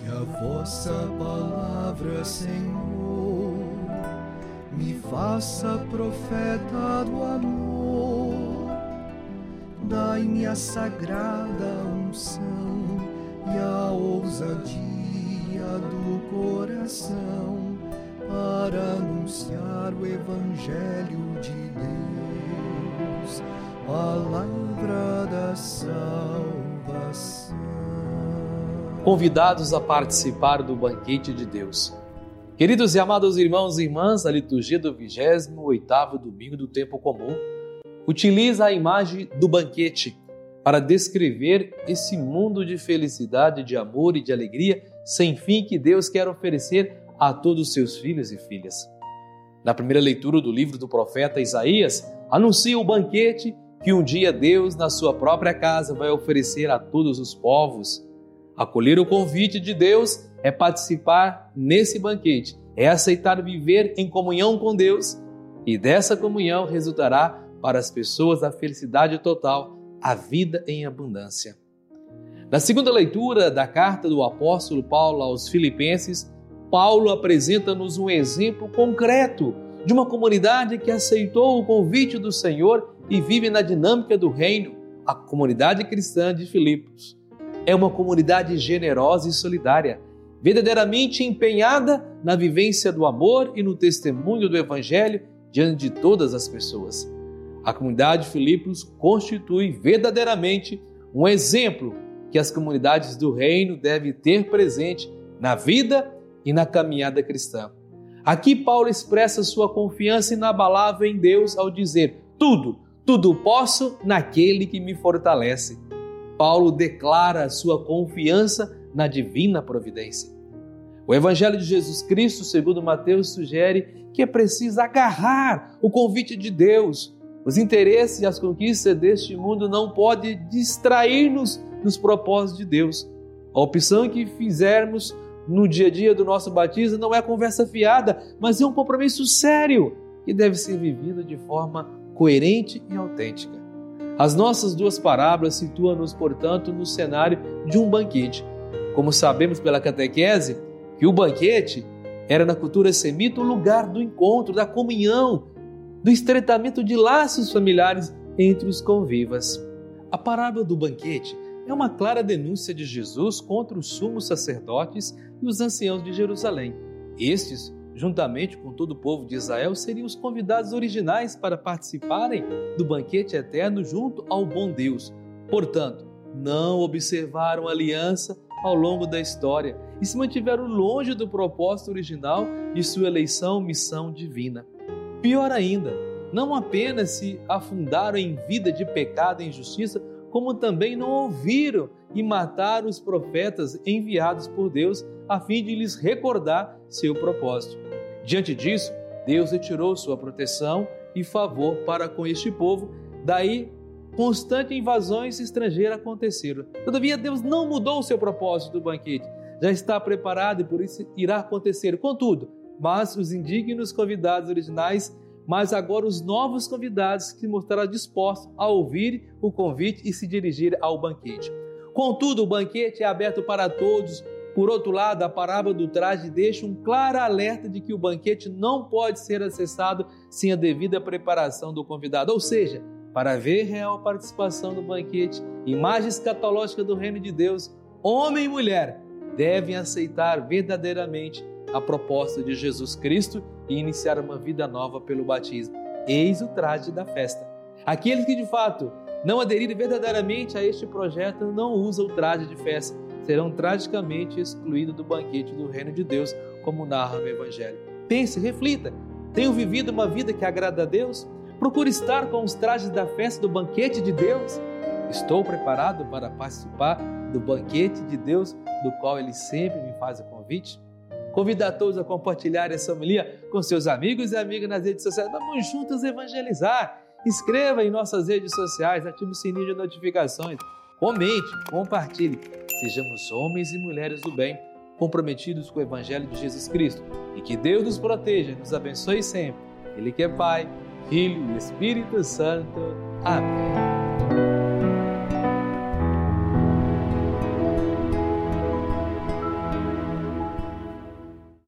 Que a vossa palavra, Senhor, me faça profeta do amor. Dai-me a sagrada unção e a ousadia do coração para anunciar o Evangelho de Deus, palavra da salvação. Convidados a participar do banquete de Deus. Queridos e amados irmãos e irmãs, a liturgia do 28º domingo do tempo comum utiliza a imagem do banquete para descrever esse mundo de felicidade, de amor e de alegria sem fim que Deus quer oferecer a todos os seus filhos e filhas. Na primeira leitura do livro do profeta Isaías, anuncia o banquete que um dia Deus, na sua própria casa, vai oferecer a todos os povos. Acolher o convite de Deus é participar nesse banquete, é aceitar viver em comunhão com Deus e dessa comunhão resultará para as pessoas a felicidade total, a vida em abundância. Na segunda leitura da carta do apóstolo Paulo aos Filipenses, Paulo apresenta-nos um exemplo concreto de uma comunidade que aceitou o convite do Senhor e vive na dinâmica do reino, a comunidade cristã de Filipos. É uma comunidade generosa e solidária, verdadeiramente empenhada na vivência do amor e no testemunho do Evangelho diante de todas as pessoas. A comunidade de Filipos constitui verdadeiramente um exemplo que as comunidades do reino devem ter presente na vida e na caminhada cristã. Aqui Paulo expressa sua confiança inabalável em Deus ao dizer: tudo, tudo posso naquele que me fortalece. Paulo declara sua confiança na divina providência. O Evangelho de Jesus Cristo, segundo Mateus, sugere que é preciso agarrar o convite de Deus. Os interesses e as conquistas deste mundo não podem distrair-nos nos propósitos de Deus. A opção que fizermos no dia a dia do nosso batismo não é conversa fiada, mas é um compromisso sério que deve ser vivido de forma coerente e autêntica. As nossas duas parábolas situam-nos, portanto, no cenário de um banquete. Como sabemos pela catequese, que o banquete era na cultura semita o lugar do encontro, da comunhão, do estreitamento de laços familiares entre os convivas. A parábola do banquete é uma clara denúncia de Jesus contra os sumos sacerdotes e os anciãos de Jerusalém. Estes, juntamente com todo o povo de Israel, seriam os convidados originais para participarem do banquete eterno junto ao bom Deus. Portanto, não observaram a aliança ao longo da história e se mantiveram longe do propósito original de sua eleição missão divina. Pior ainda, não apenas se afundaram em vida de pecado e injustiça, como também não ouviram e mataram os profetas enviados por Deus a fim de lhes recordar seu propósito. Diante disso, Deus retirou sua proteção e favor para com este povo, daí constantes invasões estrangeiras aconteceram. Todavia, Deus não mudou o seu propósito do banquete, já está preparado e por isso irá acontecer. Contudo, mas os indignos convidados originais mas agora os novos convidados que mostraram dispostos a ouvir o convite e se dirigir ao banquete. Contudo, o banquete é aberto para todos. Por outro lado, a parábola do traje deixa um claro alerta de que o banquete não pode ser acessado sem a devida preparação do convidado. Ou seja, para ver real participação no banquete, imagem escatológica do reino de Deus, homem e mulher devem aceitar verdadeiramente a proposta de Jesus Cristo e iniciar uma vida nova pelo batismo. Eis o traje da festa. Aqueles que de fato não aderirem verdadeiramente a este projeto não usam o traje de festa, serão tragicamente excluídos do banquete do reino de Deus, como narra no Evangelho. Pense, reflita. Tenho vivido uma vida que agrada a Deus? Procure estar com os trajes da festa do banquete de Deus? Estou preparado para participar do banquete de Deus, do qual Ele sempre me faz o convite? Convido a todos a compartilhar essa homilia com seus amigos e amigas nas redes sociais. Vamos juntos evangelizar. Inscreva em nossas redes sociais, ative o sininho de notificações, comente, compartilhe. Sejamos homens e mulheres do bem, comprometidos com o Evangelho de Jesus Cristo. E que Deus nos proteja, nos abençoe sempre. Ele que é Pai, Filho e Espírito Santo. Amém.